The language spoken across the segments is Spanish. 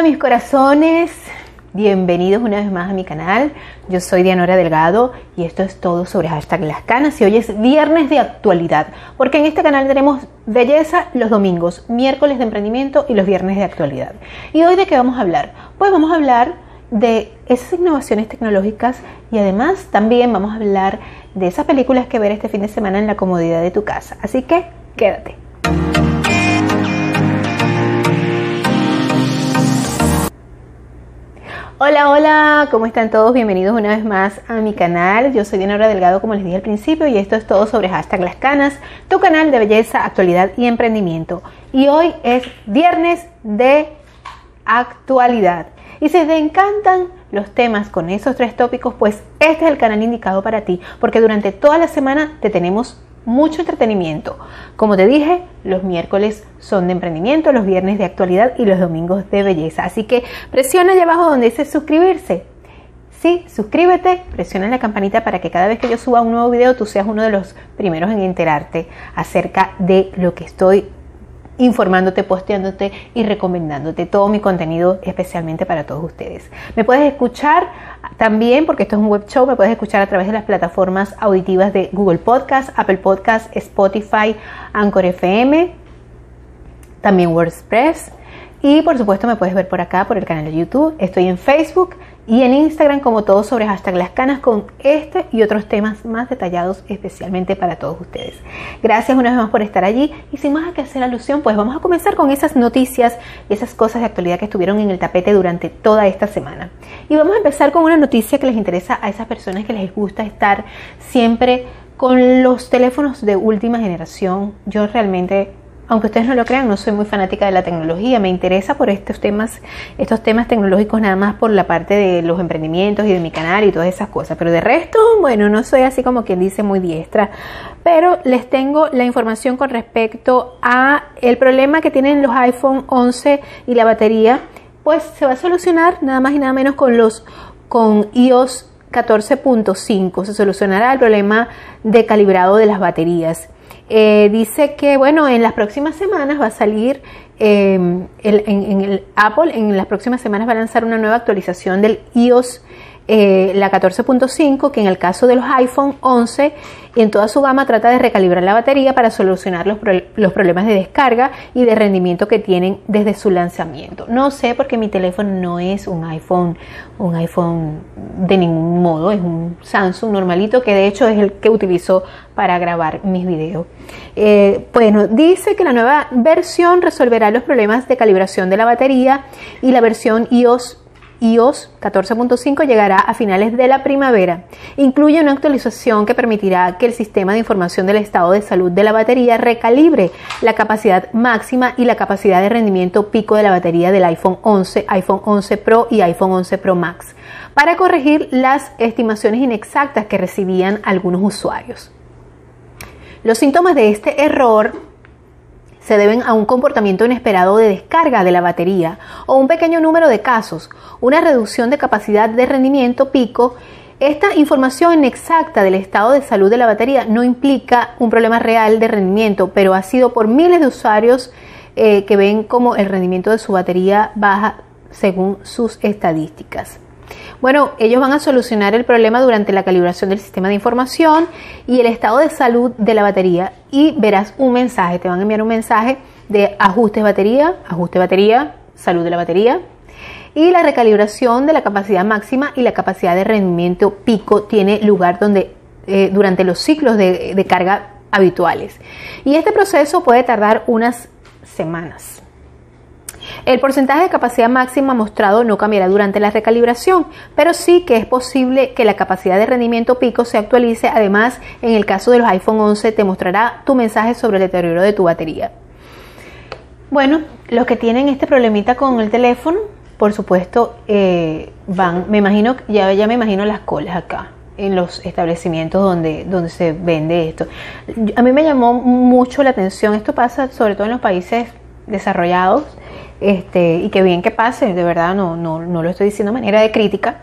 Hola mis corazones, bienvenidos una vez más a mi canal. Yo soy Dianora Delgado y esto es todo sobre hashtag Las Canas y hoy es viernes de actualidad, porque en este canal tenemos belleza los domingos, miércoles de emprendimiento y los viernes de actualidad. ¿Y hoy de qué vamos a hablar? Pues vamos a hablar de esas innovaciones tecnológicas y además también vamos a hablar de esas películas que ver este fin de semana en la comodidad de tu casa. Así que quédate. Hola, hola, ¿cómo están todos? Bienvenidos una vez más a mi canal. Yo soy Diana Delgado, como les dije al principio, y esto es todo sobre hashtag Las Canas, tu canal de belleza, actualidad y emprendimiento. Y hoy es viernes de actualidad. Y si te encantan los temas con esos tres tópicos, pues este es el canal indicado para ti, porque durante toda la semana te tenemos mucho entretenimiento. Como te dije, los miércoles son de emprendimiento, los viernes de actualidad y los domingos de belleza. Así que presiona allá abajo donde dice suscribirse. Sí, suscríbete, presiona la campanita para que cada vez que yo suba un nuevo video tú seas uno de los primeros en enterarte acerca de lo que estoy informándote, posteándote y recomendándote todo mi contenido especialmente para todos ustedes. Me puedes escuchar también, porque esto es un web show, me puedes escuchar a través de las plataformas auditivas de Google Podcast, Apple Podcast, Spotify, Anchor FM, también WordPress. Y por supuesto me puedes ver por acá, por el canal de YouTube. Estoy en Facebook y en Instagram como todo sobre hashtag las canas con este y otros temas más detallados especialmente para todos ustedes. Gracias una vez más por estar allí y sin más que hacer alusión pues vamos a comenzar con esas noticias y esas cosas de actualidad que estuvieron en el tapete durante toda esta semana. Y vamos a empezar con una noticia que les interesa a esas personas que les gusta estar siempre con los teléfonos de última generación. Yo realmente aunque ustedes no lo crean, no soy muy fanática de la tecnología, me interesa por estos temas, estos temas tecnológicos nada más por la parte de los emprendimientos y de mi canal y todas esas cosas, pero de resto, bueno, no soy así como quien dice muy diestra, pero les tengo la información con respecto a el problema que tienen los iPhone 11 y la batería, pues se va a solucionar nada más y nada menos con los con iOS 14.5, se solucionará el problema de calibrado de las baterías. Eh, dice que, bueno, en las próximas semanas va a salir, em, en, el Apple, en las próximas semanas va a lanzar una nueva actualización del iOS eh, la 14.5, que en el caso de los iPhone 11 en toda su gama trata de recalibrar la batería para solucionar los, los, problemas de descarga y de rendimiento que tienen desde su lanzamiento. No sé porque mi teléfono no es un iPhone, un iPhone de ningún modo, es un Samsung normalito que de hecho es el que utilizo para grabar mis videos. Eh, bueno, dice que la nueva versión resolverá los problemas de calibración de la batería y la versión iOS iOS 14.5 llegará a finales de la primavera. Incluye una actualización que permitirá que el sistema de información del estado de salud de la batería recalibre la capacidad máxima y la capacidad de rendimiento pico de la batería del iPhone 11, iPhone 11 Pro y iPhone 11 Pro Max para corregir las estimaciones inexactas que recibían algunos usuarios. Los síntomas de este error se deben a un comportamiento inesperado de descarga de la batería o un pequeño número de casos, una reducción de capacidad de rendimiento pico. Esta información inexacta del estado de salud de la batería no implica un problema real de rendimiento, pero ha sido por miles de usuarios eh, que ven como el rendimiento de su batería baja según sus estadísticas. Bueno, ellos van a solucionar el problema durante la calibración del sistema de información y el estado de salud de la batería y verás un mensaje, te van a enviar un mensaje de ajuste batería, ajuste batería, salud de la batería y la recalibración de la capacidad máxima y la capacidad de rendimiento pico tiene lugar donde eh, durante los ciclos de, de carga habituales. Y este proceso puede tardar unas semanas. El porcentaje de capacidad máxima mostrado no cambiará durante la recalibración, pero sí que es posible que la capacidad de rendimiento pico se actualice. Además, en el caso de los iPhone 11 te mostrará tu mensaje sobre el deterioro de tu batería. Bueno, los que tienen este problemita con el teléfono, por supuesto, eh, van, me imagino, ya, ya me imagino las colas acá en los establecimientos donde, donde se vende esto. A mí me llamó mucho la atención, esto pasa sobre todo en los países desarrollados, este, y que bien que pase, de verdad no, no, no lo estoy diciendo de manera de crítica.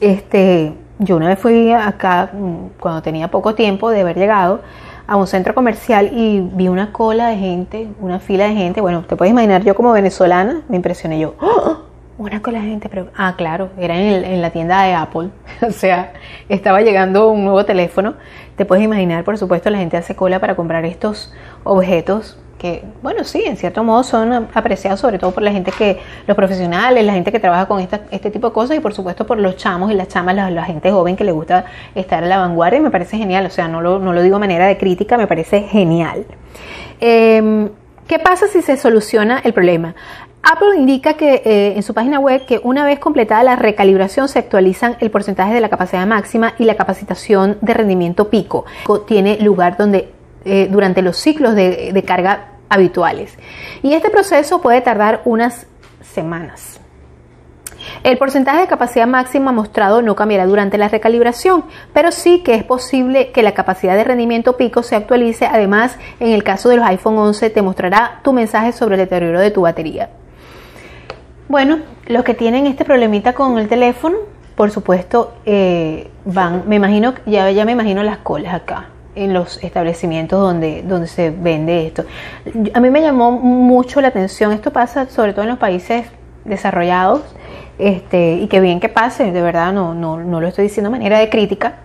Este, yo una vez fui acá, mm, cuando tenía poco tiempo de haber llegado, a un centro comercial y vi una cola de gente, una fila de gente. Bueno, te puedes imaginar, yo como venezolana me impresioné yo. ¡Oh! Una cola de gente, pero. Ah, claro, era en, en la tienda de Apple. o sea, estaba llegando un nuevo teléfono. Te puedes imaginar, por supuesto, la gente hace cola para comprar estos objetos que, bueno, sí, en cierto modo son apreciados sobre todo por la gente que, los profesionales, la gente que trabaja con este tipo de cosas y por supuesto por los chamos y las chamas, la, gente joven que le gusta estar a la vanguardia, me parece genial, o sea, no lo, no lo digo de manera de crítica, me parece genial. Em, ¿Qué pasa si se soluciona el problema? Apple indica que eh, en su página web que una vez completada la recalibración se actualizan el porcentaje de la capacidad máxima y la capacitación de rendimiento pico. Tiene lugar donde eh, durante los ciclos de, carga habituales. Y este proceso puede tardar unas semanas. El porcentaje de capacidad máxima mostrado no cambiará durante la recalibración, pero sí que es posible que la capacidad de rendimiento pico se actualice. Además, en el caso de los iPhone 11 te mostrará tu mensaje sobre el deterioro de tu batería. Bueno, los que tienen este problemita con el teléfono, por supuesto, eh, van, me imagino, ya, ya me imagino las colas acá en los establecimientos donde, donde se vende esto. A mí me llamó mucho la atención, esto pasa sobre todo en los países desarrollados, este, y que bien que pase, de verdad, no, no, no lo estoy diciendo de manera de crítica.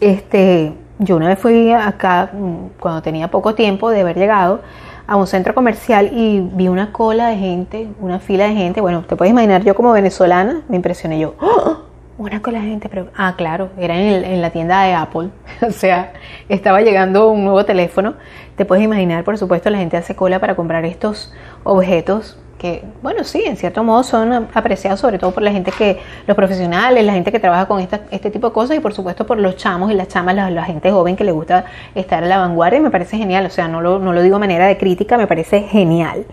Este, yo una vez fui acá, mm, cuando tenía poco tiempo de haber llegado, a un centro comercial y vi una cola de gente, una fila de gente. Bueno, te puedes imaginar, yo como venezolana me impresioné yo. ¡Oh! Una cola de gente, pero. Ah, claro, era en, la tienda de Apple. o sea, estaba llegando un nuevo teléfono. Te puedes imaginar, por supuesto, la gente hace cola para comprar estos objetos que, bueno, sí, en cierto modo son apreciados sobre todo por la gente que, los profesionales, la gente que trabaja con este tipo de cosas y por supuesto por los chamos y las chamas, la, gente joven que le gusta estar a la vanguardia, me parece genial, o sea, no lo, no lo digo de manera de crítica, me parece genial.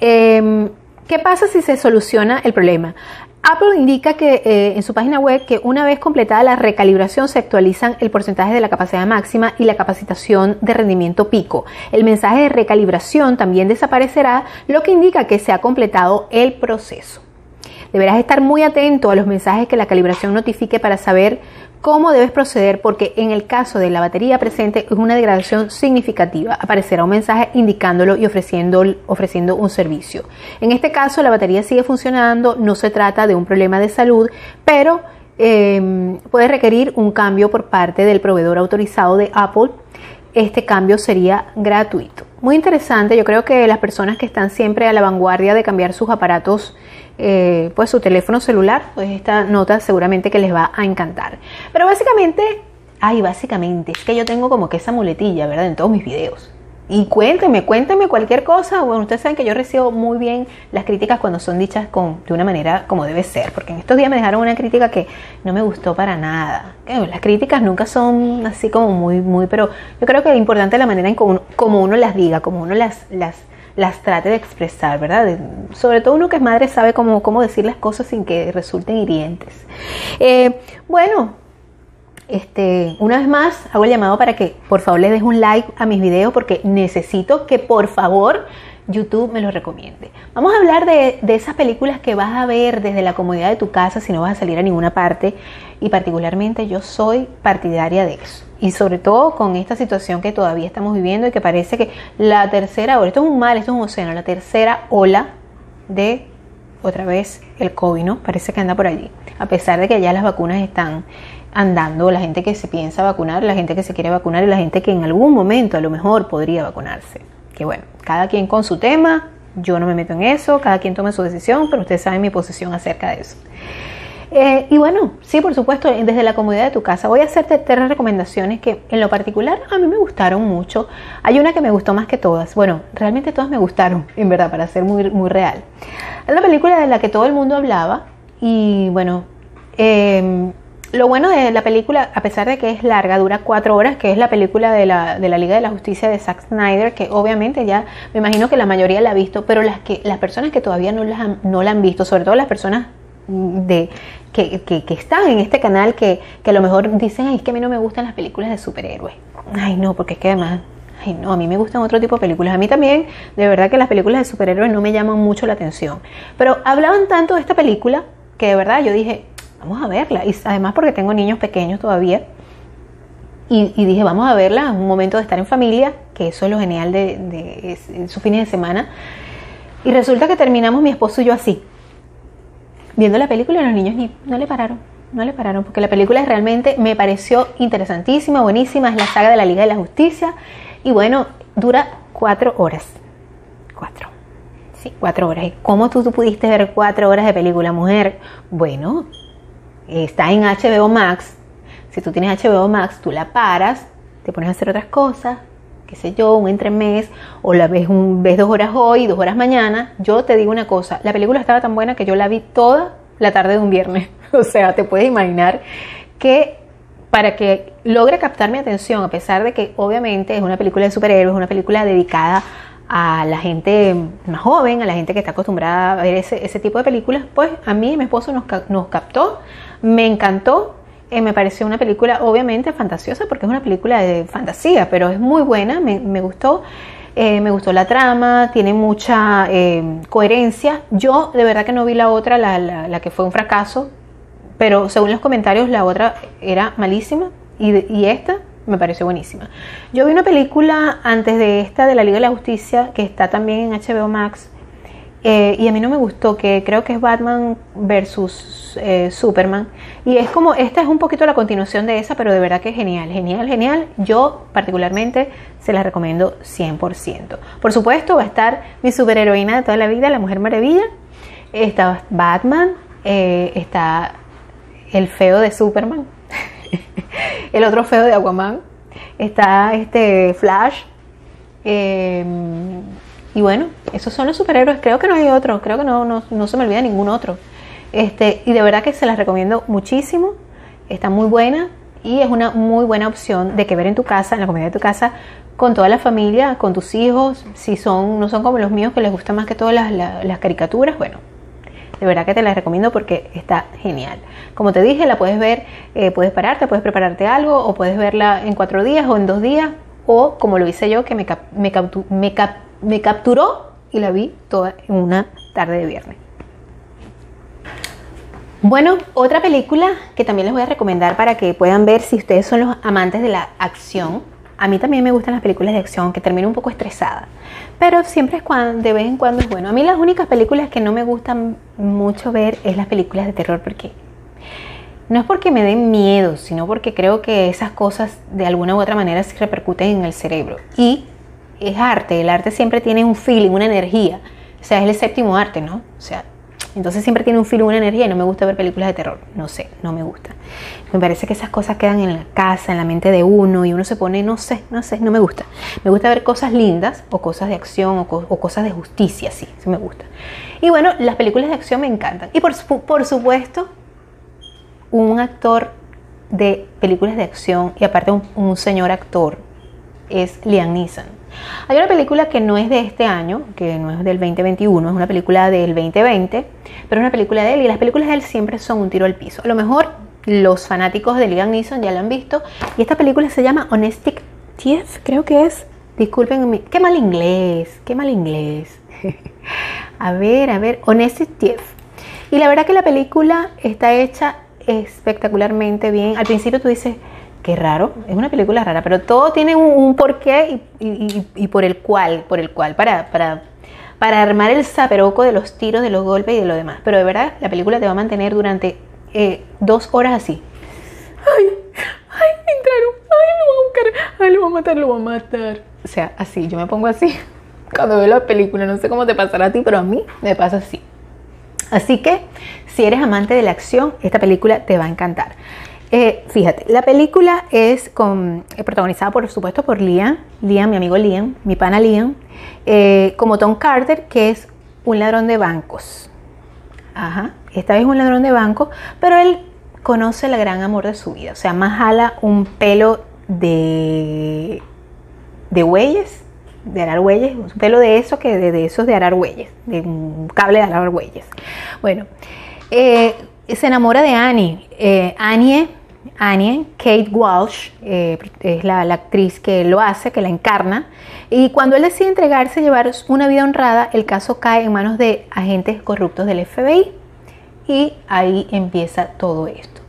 Em, ¿Qué pasa si se soluciona el problema? Apple indica que eh, en su página web que una vez completada la recalibración se actualizan el porcentaje de la capacidad máxima y la capacitación de rendimiento pico. El mensaje de recalibración también desaparecerá, lo que indica que se ha completado el proceso. Deberás estar muy atento a los mensajes que la calibración notifique para saber cómo debes proceder porque en el caso de la batería presente es una degradación significativa. Aparecerá un mensaje indicándolo y ofreciendo, ofreciendo un servicio. En este caso la batería sigue funcionando, no se trata de un problema de salud, pero em, puede requerir un cambio por parte del proveedor autorizado de Apple. Este cambio sería gratuito. Muy interesante, yo creo que las personas que están siempre a la vanguardia de cambiar sus aparatos eh, pues su teléfono celular, pues esta nota seguramente que les va a encantar. Pero básicamente, ay, básicamente, es que yo tengo como que esa muletilla, ¿verdad? En todos mis videos. Y cuéntenme, cuéntenme cualquier cosa. Bueno, ustedes saben que yo recibo muy bien las críticas cuando son dichas con, de una manera como debe ser. Porque en estos días me dejaron una crítica que no me gustó para nada. Las críticas nunca son así como muy, muy, pero yo creo que es importante la manera en como uno, las diga, como uno las, las, las trate de expresar, ¿verdad? sobre todo uno que es madre sabe cómo, cómo decir las cosas sin que resulten hirientes. Eh, bueno, este, una vez más hago el llamado para que por favor le des un like a mis videos porque necesito que por favor YouTube me lo recomiende. Vamos a hablar de, de, esas películas que vas a ver desde la comodidad de tu casa si no vas a salir a ninguna parte y particularmente yo soy partidaria de eso y sobre todo con esta situación que todavía estamos viviendo y que parece que la tercera ola, esto es un mal, esto es un océano, la tercera ola de otra vez el COVID, ¿no? Parece que anda por allí, a pesar de que ya las vacunas están andando, la gente que se piensa vacunar, la gente que se quiere vacunar y la gente que en algún momento a lo mejor podría vacunarse. Que bueno, cada quien con su tema, yo no me meto en eso, cada quien tome su decisión, pero ustedes saben mi posición acerca de eso. Eh, y bueno, sí, por supuesto, desde la comodidad de tu casa. Voy a hacerte tres recomendaciones que en lo particular a mí me gustaron mucho. Hay una que me gustó más que todas. Bueno, realmente todas me gustaron, en verdad, para ser muy, muy real. Es la película de la que todo el mundo hablaba y bueno, em, lo bueno de la película, a pesar de que es larga, dura cuatro horas, que es la película de la, de la Liga de la Justicia de Zack Snyder, que obviamente ya me imagino que la mayoría la ha visto, pero las, que, las personas que todavía no, las no la han visto, sobre todo las personas de que, que, están en este canal que, que, a lo mejor dicen, ay, es que a mí no me gustan las películas de superhéroes. Ay, no, porque es que además, ay, no, a mí me gustan otro tipo de películas. A mí también, de verdad que las películas de superhéroes no me llaman mucho la atención. Pero hablaban tanto de esta película que de verdad yo dije, vamos a verla. Y además porque tengo niños pequeños todavía. y, dije, vamos a verla, un momento de estar en familia, que eso es lo genial de, de, su fin de semana. Y resulta que terminamos mi esposo y yo así, viendo la película y los niños ni, no le pararon, no le pararon, porque la película realmente me pareció interesantísima, buenísima, es la saga de la Liga de la Justicia y bueno, dura cuatro horas. Cuatro. Sí, cuatro horas. ¿Y cómo tú, tú pudiste ver cuatro horas de película, mujer? Bueno, está en HBO Max. Si tú tienes HBO Max, tú la paras, te pones a hacer otras cosas, qué sé yo, un entremés, o la ves, un, ves dos horas hoy, dos horas mañana. Yo te digo una cosa, la película estaba tan buena que yo la vi toda la tarde de un viernes. O sea, te puedes imaginar que para que logre captar mi atención, a pesar de que obviamente es una película de superhéroes, una película dedicada a la gente más joven, a la gente que está acostumbrada a ver ese, ese tipo de películas, pues a mí y mi esposo nos, nos captó, me encantó, eh, me pareció una película obviamente fantasiosa porque es una película de fantasía, pero es muy buena, me, gustó. Eh, me gustó la trama, tiene mucha eh, coherencia. Yo de verdad que no vi la otra, la, que fue un fracaso, pero según los comentarios la otra era malísima y, esta me pareció buenísima. Yo vi una película antes de esta de la Liga de la Justicia que está también en HBO Max eh, y a mí no me gustó, que creo que es Batman versus eh, Superman. Y es como, esta es un poquito la continuación de esa, pero de verdad que es genial, genial, genial. Yo particularmente se la recomiendo 100%. Por supuesto va a estar mi superheroína de toda la vida, la Mujer Maravilla. Está Batman, eh, está el feo de Superman, el otro feo de Aquaman, está este Flash. Y bueno, esos son los superhéroes. Creo que no hay otro, creo que no, no, se me olvida ningún otro. Este, y de verdad que se las recomiendo muchísimo. Está muy buena y es una muy buena opción de que ver en tu casa, en la comida de tu casa, con toda la familia, con tus hijos. Si son, no son como los míos que les gustan más que todas las, las caricaturas, bueno, de verdad que te la recomiendo porque está genial. Como te dije, la puedes ver, eh, puedes pararte, puedes prepararte algo o puedes verla en cuatro días o en dos días o como lo hice yo que me, me, me capturó y la vi toda en una tarde de viernes. Bueno, otra película que también les voy a recomendar para que puedan ver si ustedes son los amantes de la acción a mí también me gustan las películas de acción, que termino un poco estresada. Pero siempre es cuando, de vez en cuando es bueno. A mí las únicas películas que no me gustan mucho ver es las películas de terror, porque no es porque me den miedo, sino porque creo que esas cosas de alguna u otra manera se repercuten en el cerebro. Y es arte, el arte siempre tiene un feeling, una energía. O sea, es el séptimo arte, ¿no? O sea, entonces siempre tiene un filo, una energía y no me gusta ver películas de terror. No sé, no me gusta. Me parece que esas cosas quedan en la casa, en la mente de uno y uno se pone, no sé, no sé, no me gusta. Me gusta ver cosas lindas o cosas de acción o, cosas de justicia, sí, sí me gusta. Y bueno, las películas de acción me encantan. Y por, por supuesto, un actor de películas de acción y aparte un, un señor actor es Liam Neeson. Hay una película que no es de este año, que no es del 2021, es una película del 2020, pero es una película de él y las películas de él siempre son un tiro al piso. A lo mejor los fanáticos de Liam Neeson ya la han visto y esta película se llama Honestic Thief, creo que es. Disculpen, qué mal inglés, qué mal inglés. a ver, a ver, Honestic Thief. Y la verdad que la película está hecha espectacularmente bien. Al principio tú dices, Qué raro, es una película rara, pero todo tiene un, porqué y, por el cual, por el cual, para, para, para armar el zaperoco de los tiros, de los golpes y de lo demás. Pero de verdad, la película te va a mantener durante eh, dos horas así. Ay, ay, entraron, ay, lo va a buscar, ay, lo va a matar, lo va a matar. O sea, así, yo me pongo así cuando veo la película, no sé cómo te pasará a ti, pero a mí me pasa así. Así que, si eres amante de la acción, esta película te va a encantar. Eh, fíjate, la película es eh, protagonizada por supuesto por Liam, Liam, mi amigo Liam, mi pana Liam, eh, como Tom Carter, que es un ladrón de bancos. Ajá, esta vez un ladrón de bancos, pero él conoce el gran amor de su vida. O sea, más jala un pelo de, de huelles, de arar huelles, un pelo de eso que de, esos de arar huelles, de un cable de arar huelles. Bueno, se enamora de Annie. Annie Annie, Kate Walsh, eh, es la, actriz que lo hace, que la encarna, y cuando él decide entregarse a llevar una vida honrada, el caso cae en manos de agentes corruptos del FBI y ahí empieza todo esto.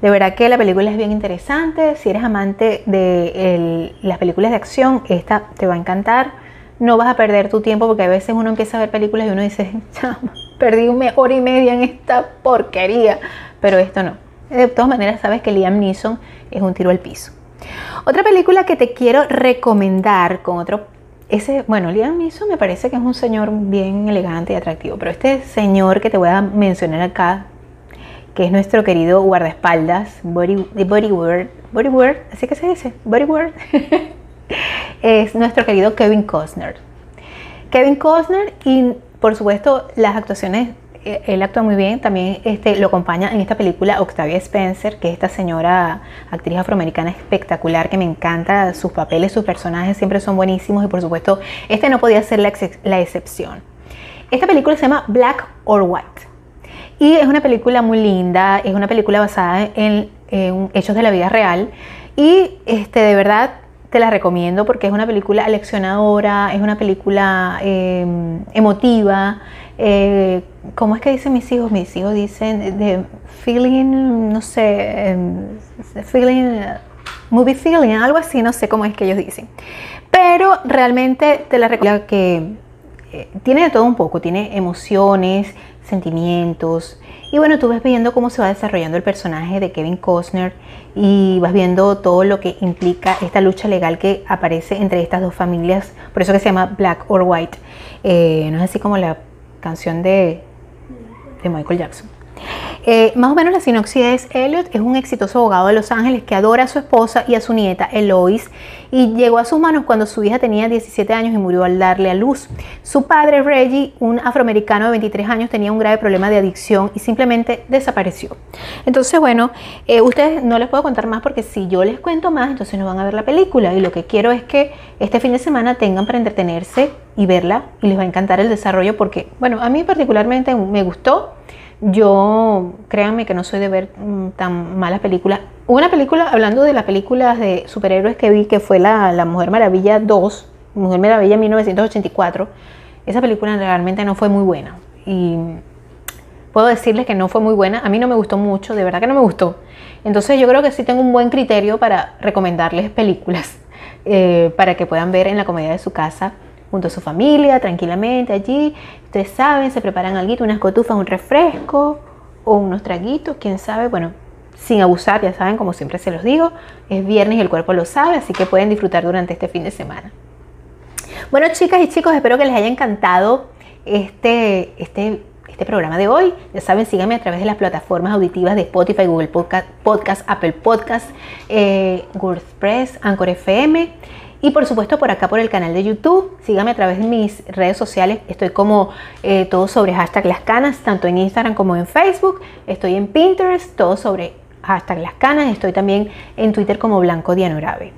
De verdad que la película es bien interesante. Si eres amante de las películas de acción, esta te va a encantar. No vas a perder tu tiempo porque a veces uno empieza a ver películas y uno dice, perdí una hora y media en esta porquería. Pero esto no. De todas maneras, sabes que Liam Neeson es un tiro al piso. Otra película que te quiero recomendar con otro ese, bueno, Liam Neeson me parece que es un señor bien elegante y atractivo, pero este señor que te voy a mencionar acá, que es nuestro querido guardaespaldas, Body, Bodyguard, Bodyguard, así que se dice, Bodyguard, es nuestro querido Kevin Costner. Kevin Costner y por supuesto las actuaciones eh, él actúa muy bien, también este, lo acompaña en esta película Octavia Spencer, que es esta señora actriz afroamericana espectacular que me encanta, sus papeles, sus personajes siempre son buenísimos y por supuesto este no podía ser la, la excepción. Esta película se llama Black or White y es una película muy linda, es una película basada en, hechos de la vida real y este, de verdad te la recomiendo porque es una película aleccionadora, es una película em, emotiva, eh, ¿cómo es que dicen mis hijos? Mis hijos dicen de feeling, no sé, em, feeling, movie feeling, algo así, no sé cómo es que ellos dicen. Pero realmente te la recuerdo que eh, tiene de todo un poco, tiene emociones, sentimientos. Y bueno, tú ves viendo cómo se va desarrollando el personaje de Kevin Costner y vas viendo todo lo que implica esta lucha legal que aparece entre estas dos familias, por eso que se llama Black or White. Eh, no es así como la canción de, de Michael Jackson. Eh, más o menos la sinopsis es Elliot es un exitoso abogado de Los Ángeles que adora a su esposa y a su nieta Eloise y llegó a sus manos cuando su hija tenía 17 años y murió al darle a luz. Su padre Reggie, un afroamericano de 23 años, tenía un grave problema de adicción y simplemente desapareció. Entonces, bueno, eh, ustedes no les puedo contar más porque si yo les cuento más, entonces no van a ver la película y lo que quiero es que este fin de semana tengan para entretenerse y verla y les va a encantar el desarrollo porque, bueno, a mí particularmente me gustó. Yo, créanme que no soy de ver mm, tan malas películas. Una película, hablando de las películas de superhéroes que vi, que fue la, la Mujer Maravilla 2, Mujer Maravilla 1984, esa película realmente no fue muy buena. Y puedo decirles que no fue muy buena. A mí no me gustó mucho, de verdad que no me gustó. Entonces yo creo que sí tengo un buen criterio para recomendarles películas eh, para que puedan ver en la comedia de su casa junto a su familia, tranquilamente allí. Ustedes saben, se preparan algo, unas cotufas, un refresco o unos traguitos, quién sabe, bueno, sin abusar, ya saben, como siempre se los digo, es viernes y el cuerpo lo sabe, así que pueden disfrutar durante este fin de semana. Bueno, chicas y chicos, espero que les haya encantado este, este, este programa de hoy. Ya saben, síganme a través de las plataformas auditivas de Spotify, Google Podcast, Apple Podcast, eh, WordPress, Anchor FM. Y por supuesto por acá por el canal de YouTube, síganme a través de mis redes sociales, estoy como eh, todo sobre hashtag las canas, tanto en Instagram como en Facebook, estoy en Pinterest, todo sobre hashtag las canas, estoy también en Twitter como Blanco Dianorabe.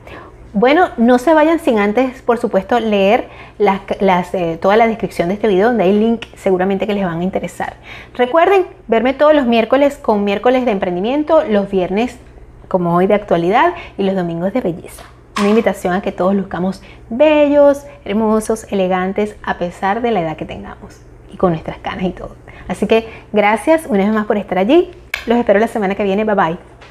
Bueno, no se vayan sin antes, por supuesto, leer las, eh, toda la descripción de este video, donde hay link seguramente que les van a interesar. Recuerden verme todos los miércoles con miércoles de emprendimiento, los viernes como hoy de actualidad y los domingos de belleza. Una invitación a que todos luzcamos bellos, hermosos, elegantes, a pesar de la edad que tengamos y con nuestras canas y todo. Así que gracias una vez más por estar allí. Los espero la semana que viene. Bye bye.